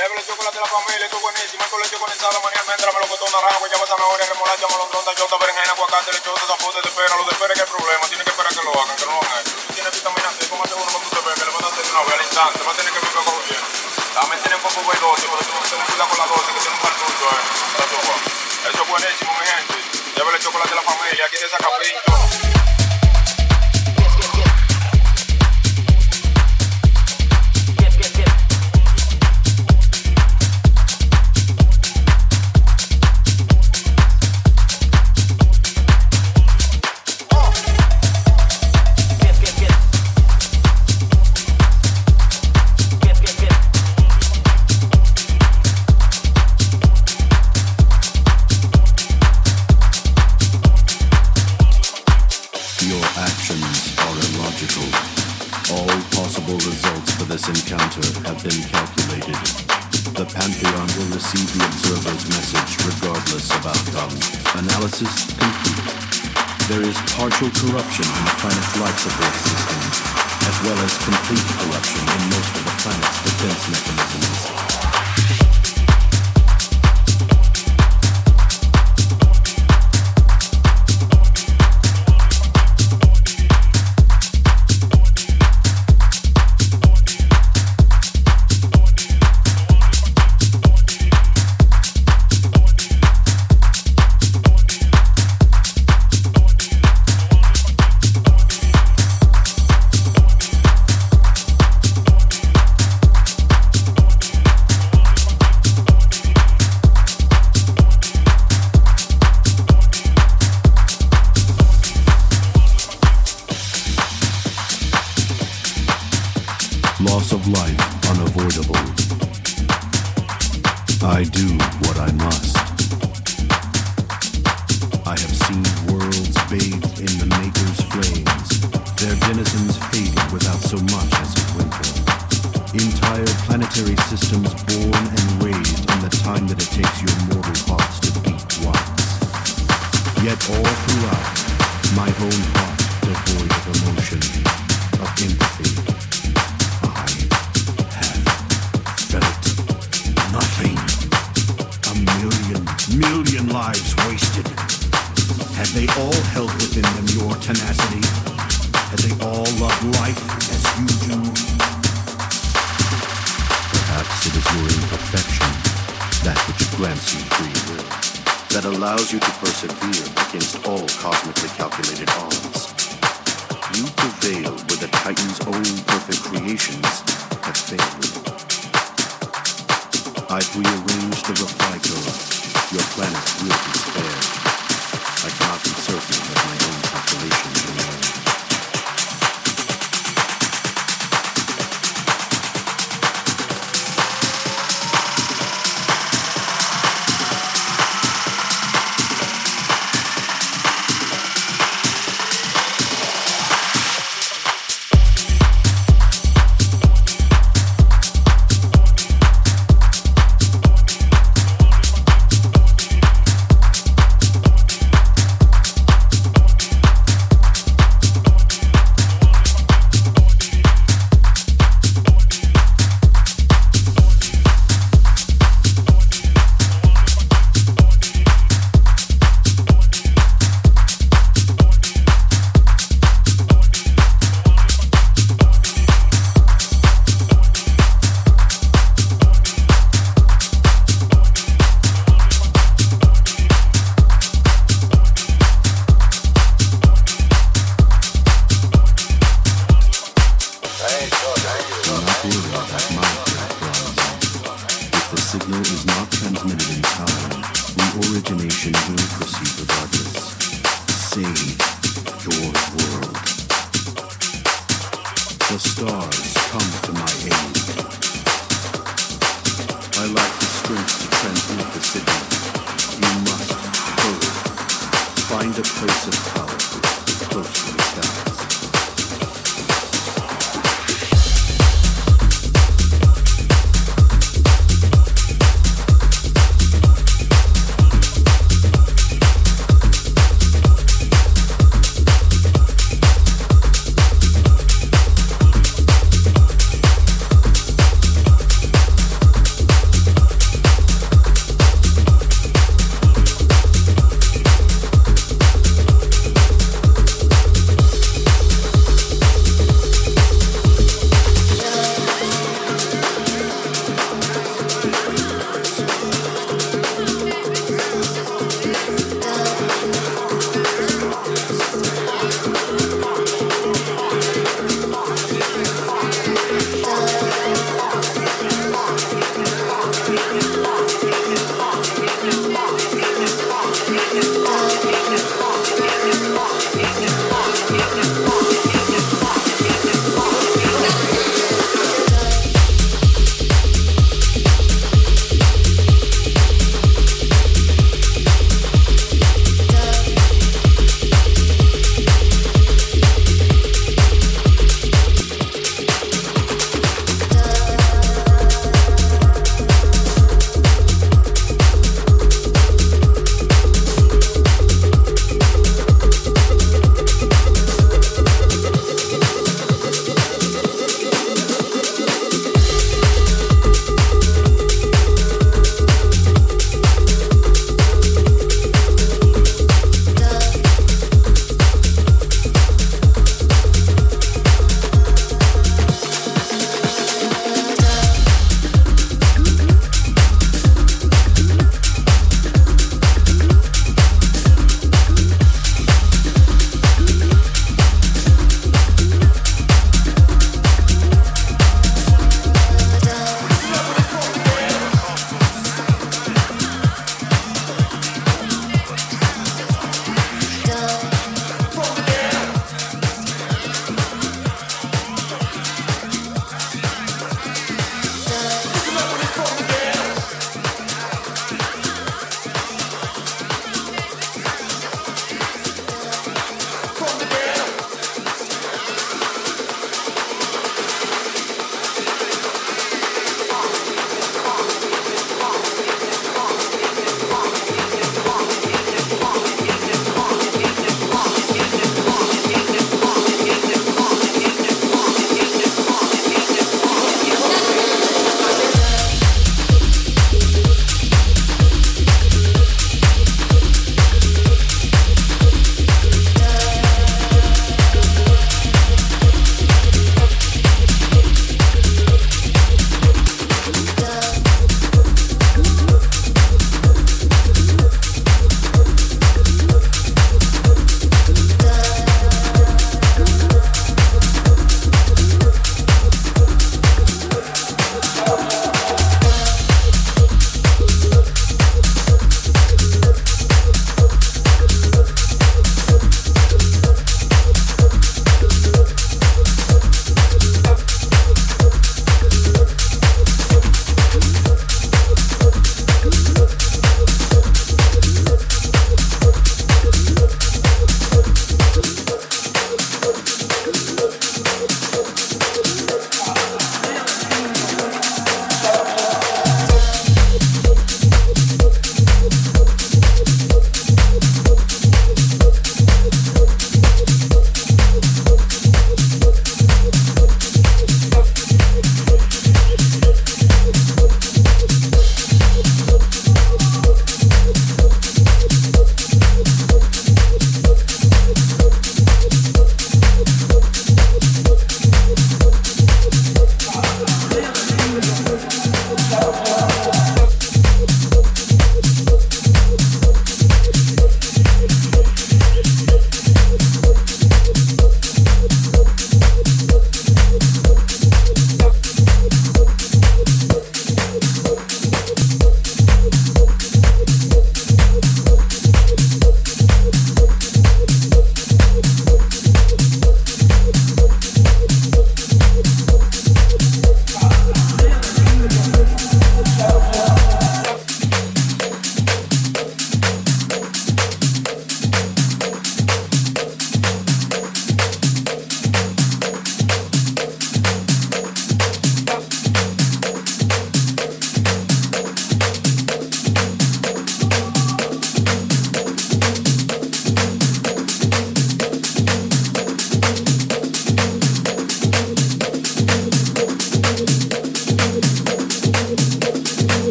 Llévele chocolate a la familia, esto es buenísimo. El colegio condensado, maní, almendra, melocotón, naranja, guayaba, zanahoria, remolacha, molondrón, tallota, berenjena, aguacate, lechosa, zapote, de espera. Lo de espera que hay problema. Tiene que esperar que lo hagan, que no lo hecho. Si tiene vitamina C, cómate uno cuando ve, que le van a hacer una vez al instante. Va a tener que vivir cogiendo. También tienen poco B12, pero tú no tienes cuidado con la dosis, que tiene un cartucho, eh. Eso es buenísimo, mi gente. Llévele chocolate a la familia, aquí se saca support systems, as well as complete million lives wasted? Had they all held within them your tenacity? Had they all loved life as you do? Perhaps it is your imperfection, that which grants you free will, that allows you to persevere against all cosmically calculated odds. You prevail where the Titan's own perfect creations have failed. I've rearranged the reply code. Your planet will be spared. I cannot be certain of my own population.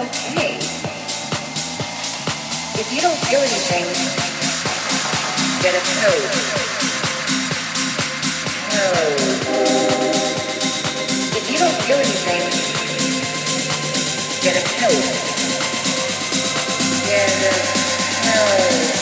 okay. If you don't feel anything, get a code. No. If you don't feel anything, get a code. Get a code.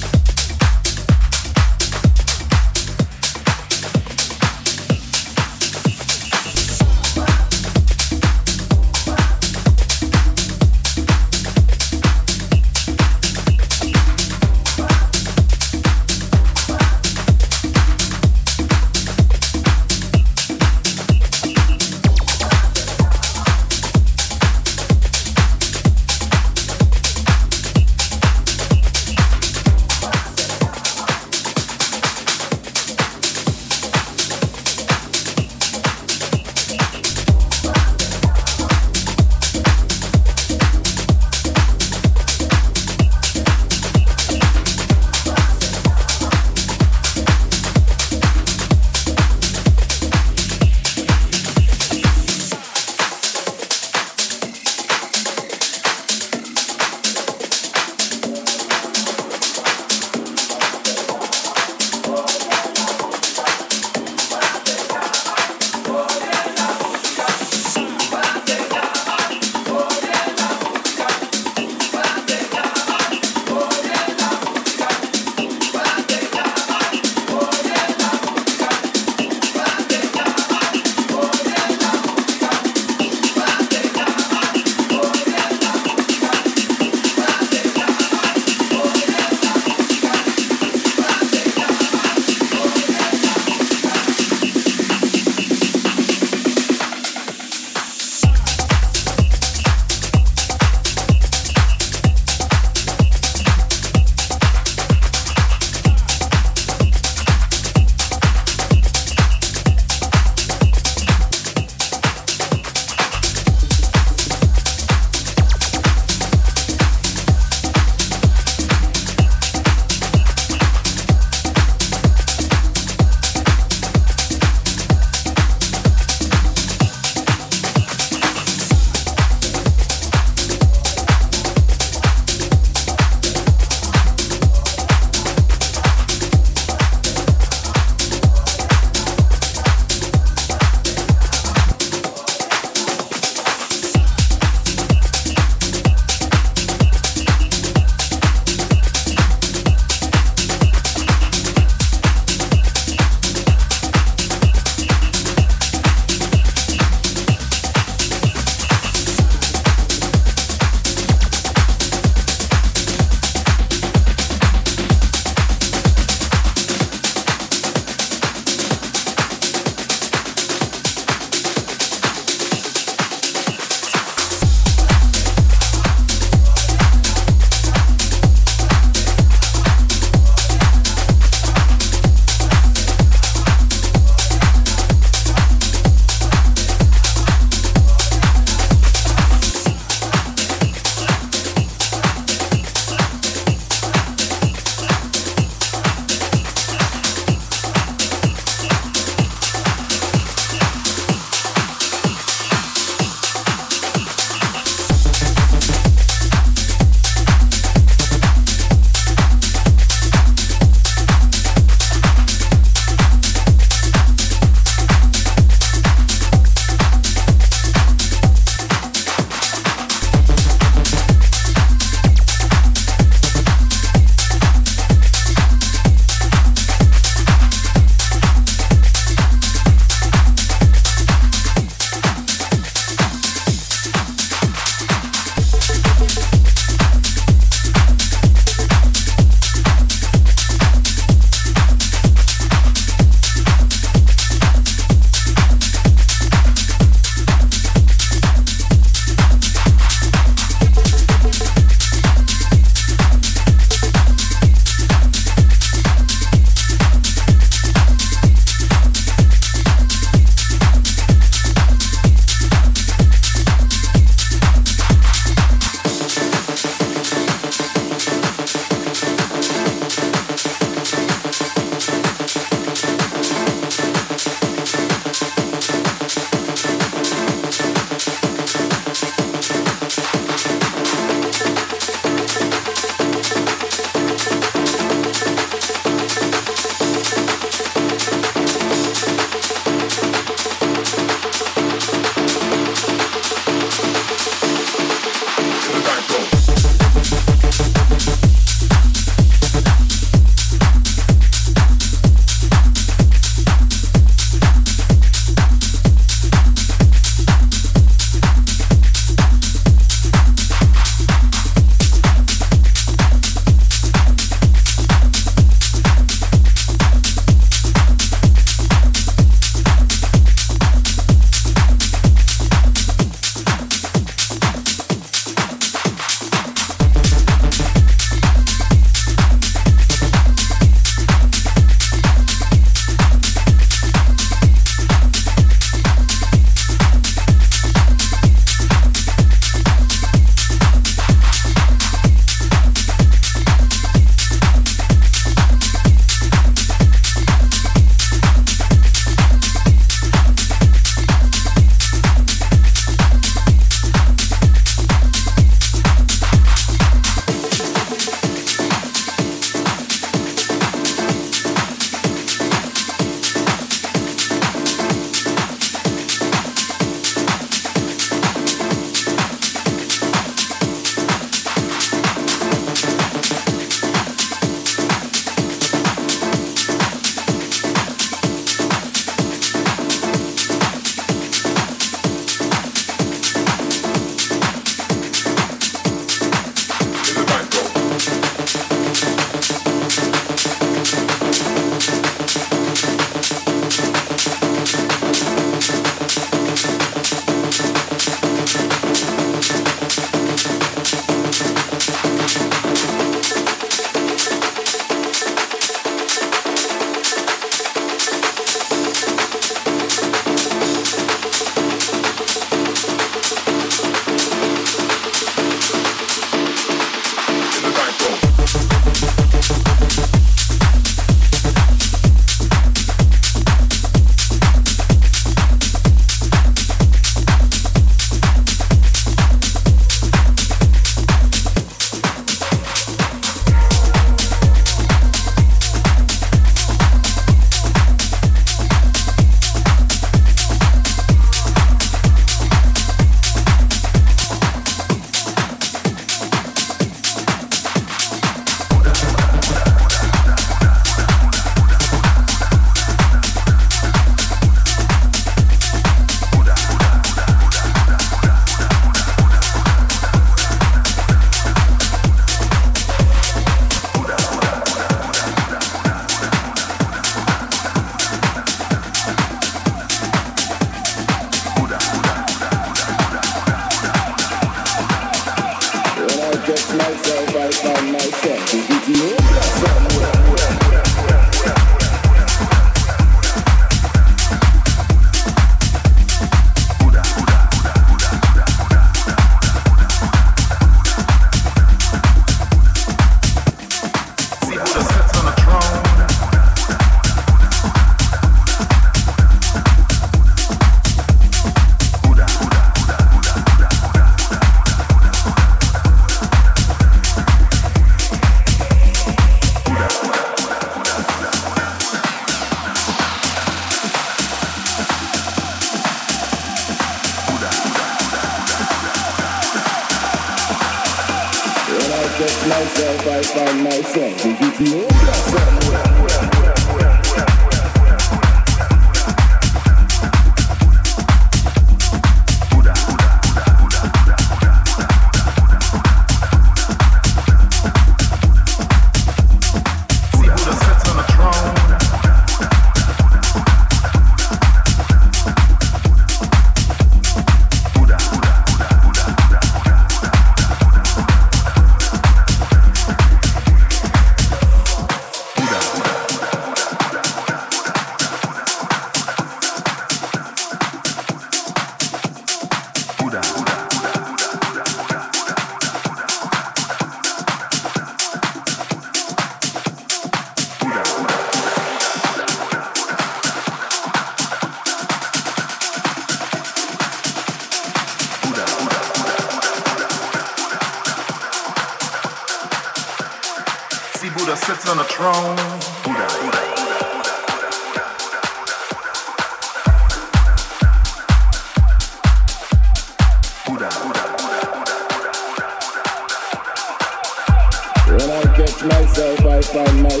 Sits on a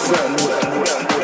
throne.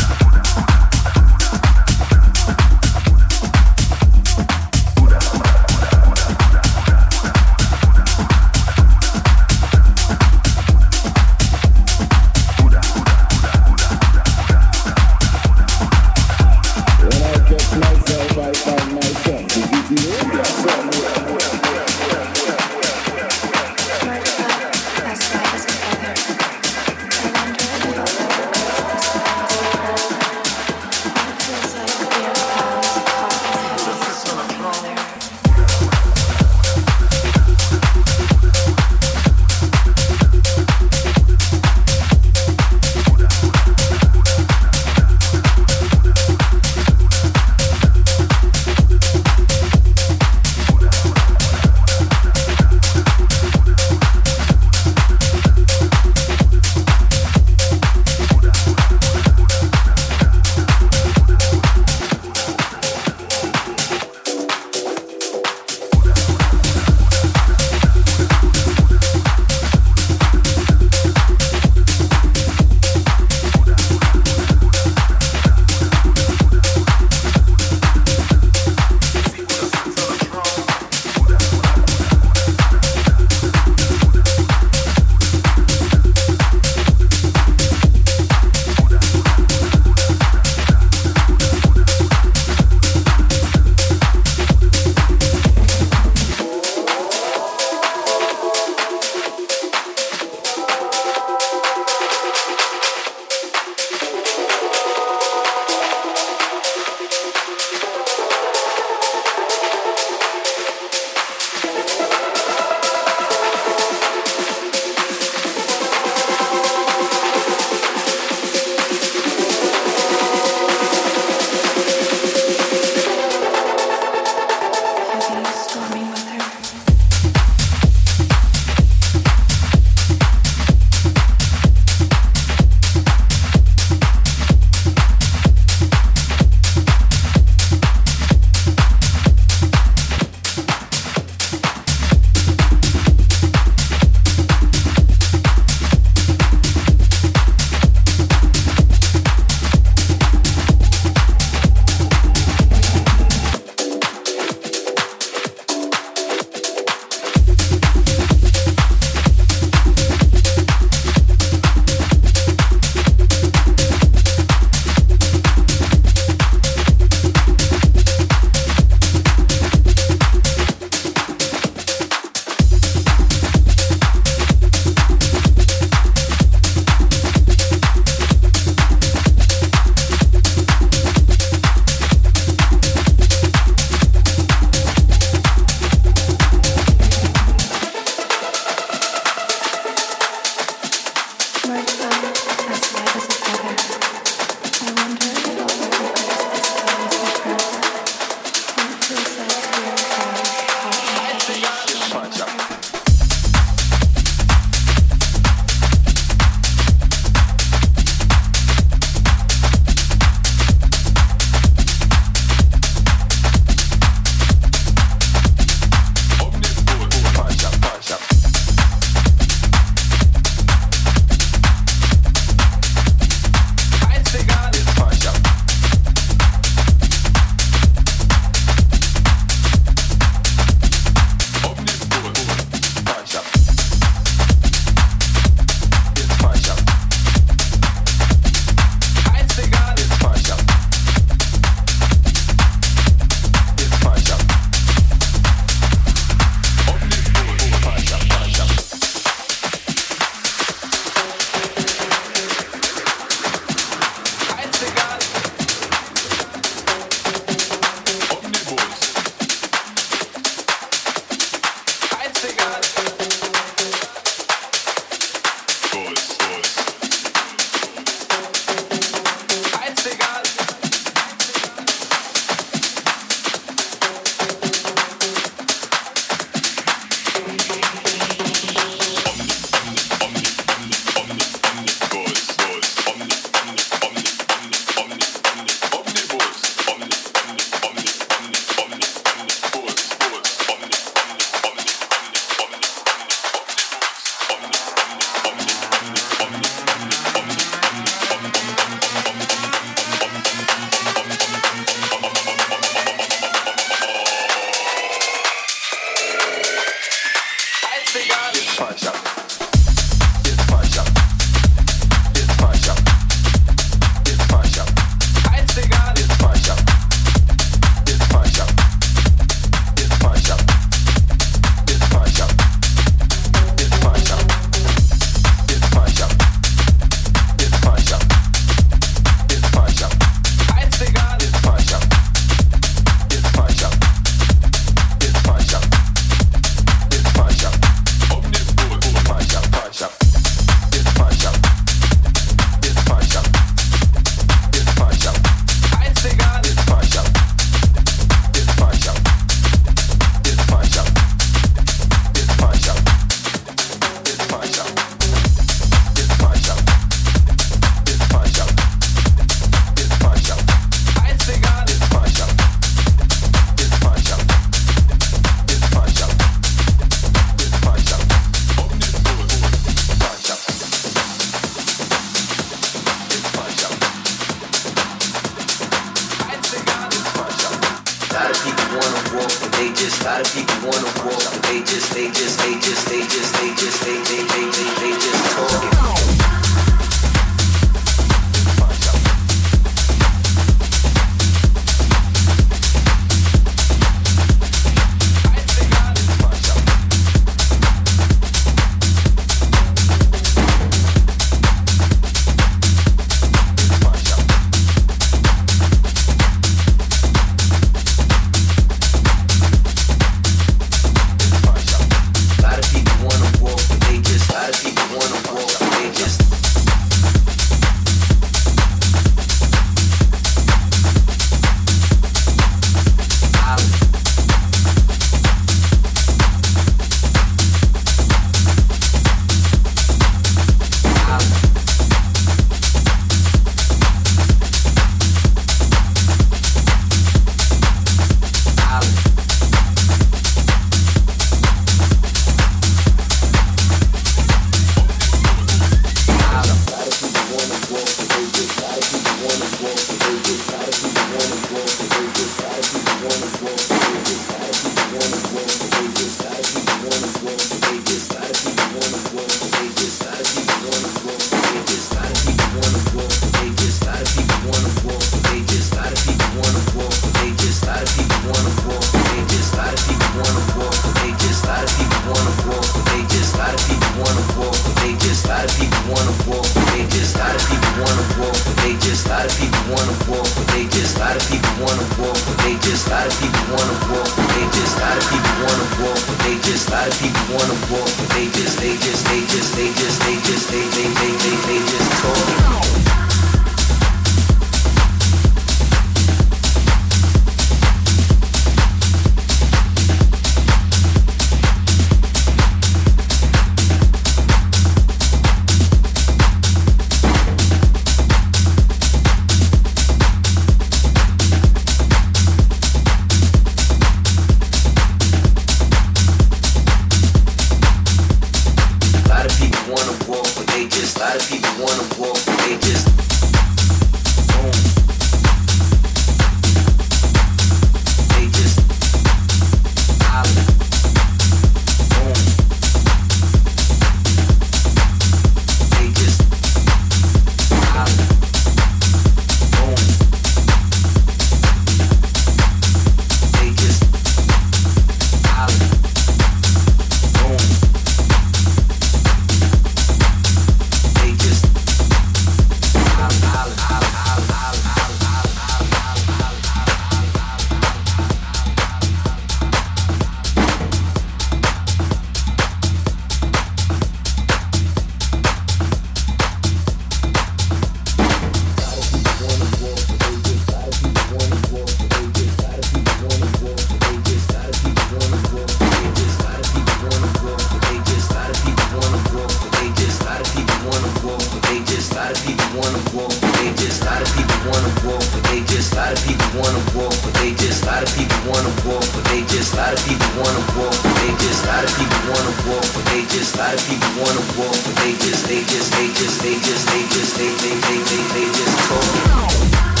lot of people wanna walk, but they just. lot of people wanna walk, but they just. lot of people wanna walk, but they just. lot of people wanna walk, but they just. lot of people wanna walk, but they just. They just. They just. They just. They just. They they they they they just talk.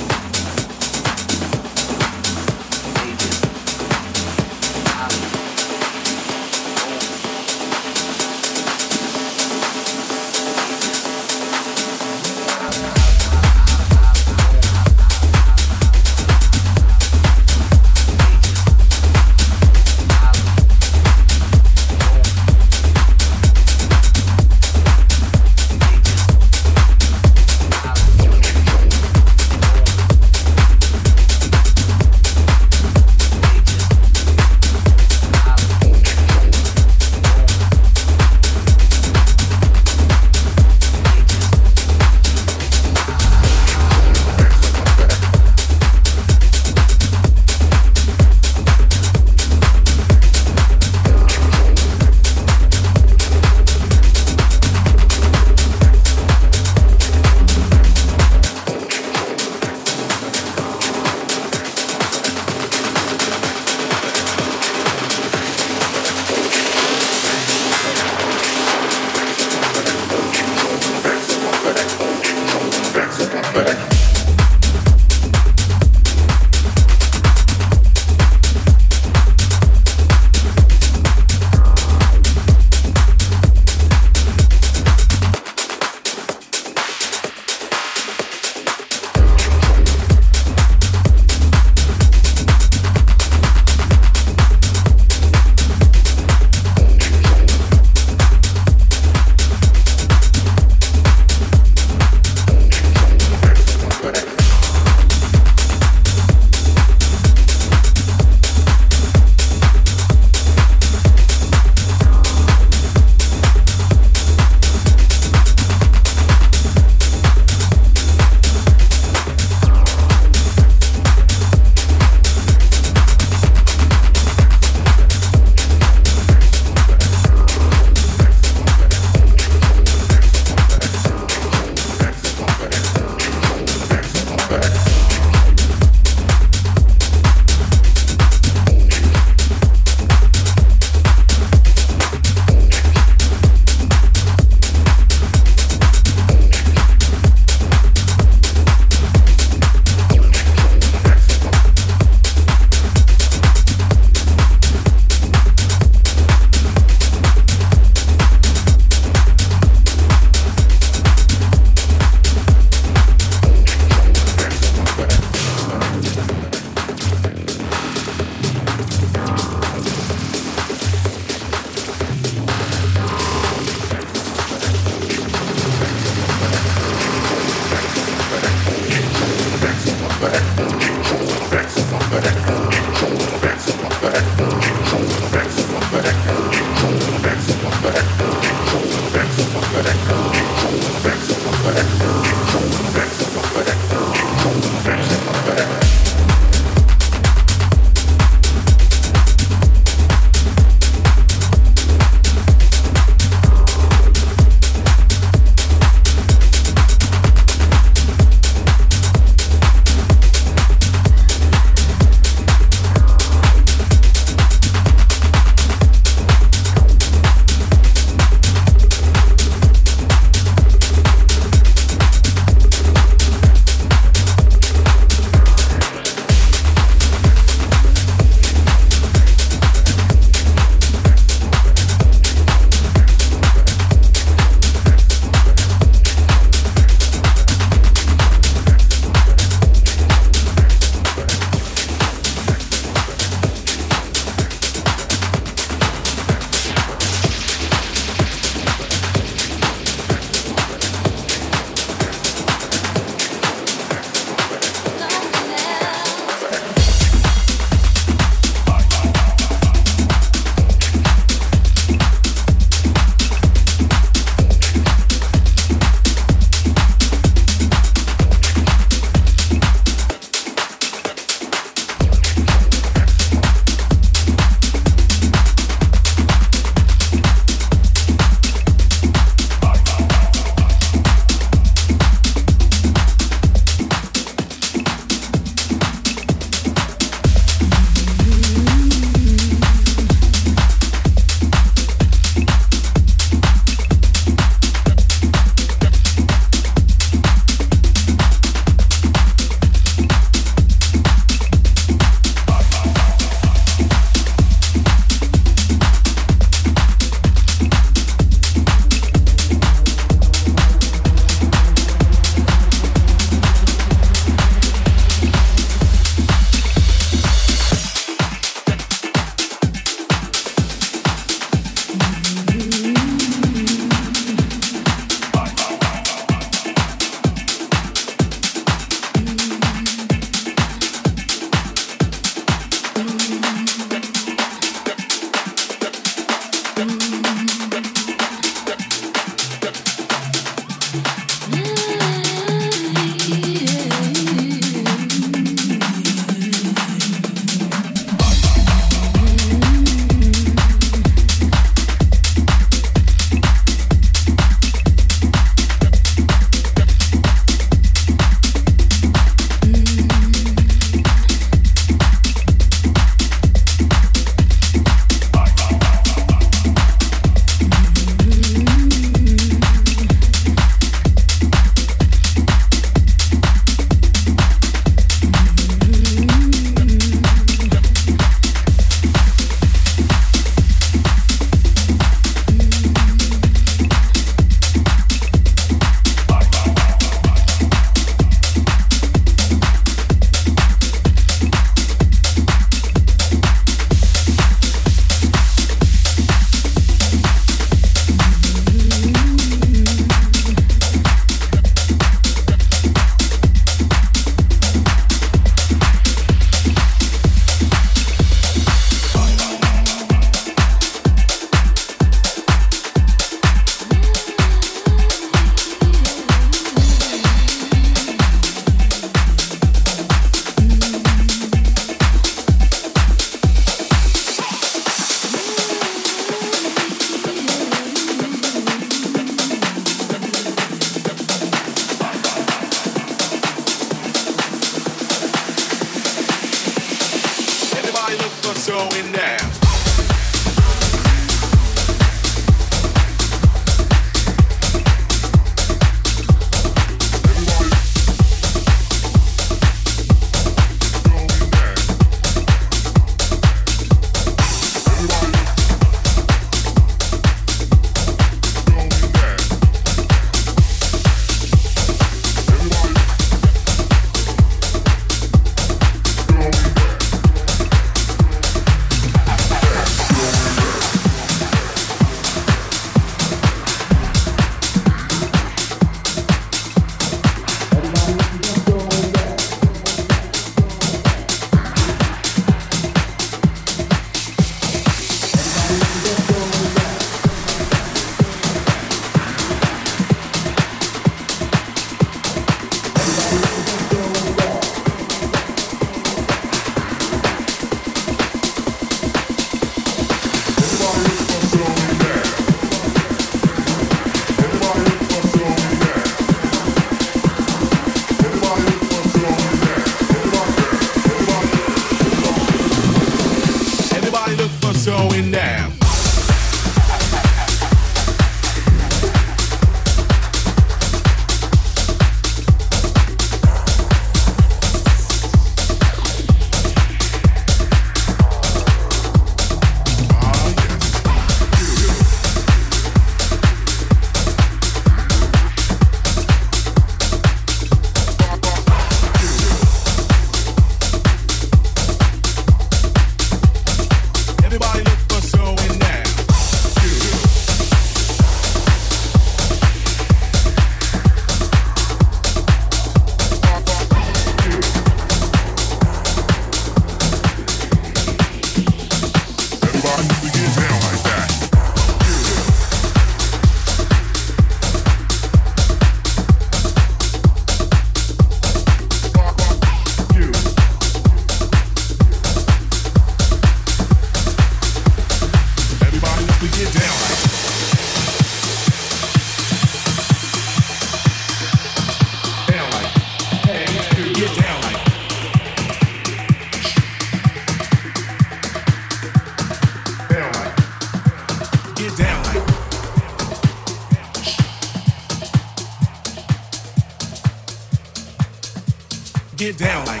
Get down like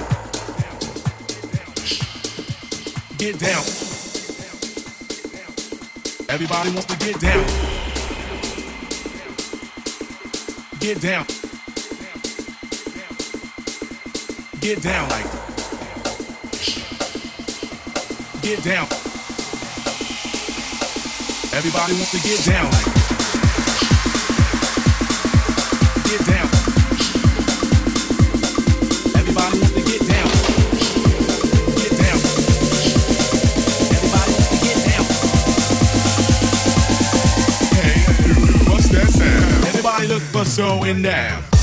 get down. Everybody wants to get down. Get down. Get down like get down. Everybody wants to get down like get down. Hey, what's that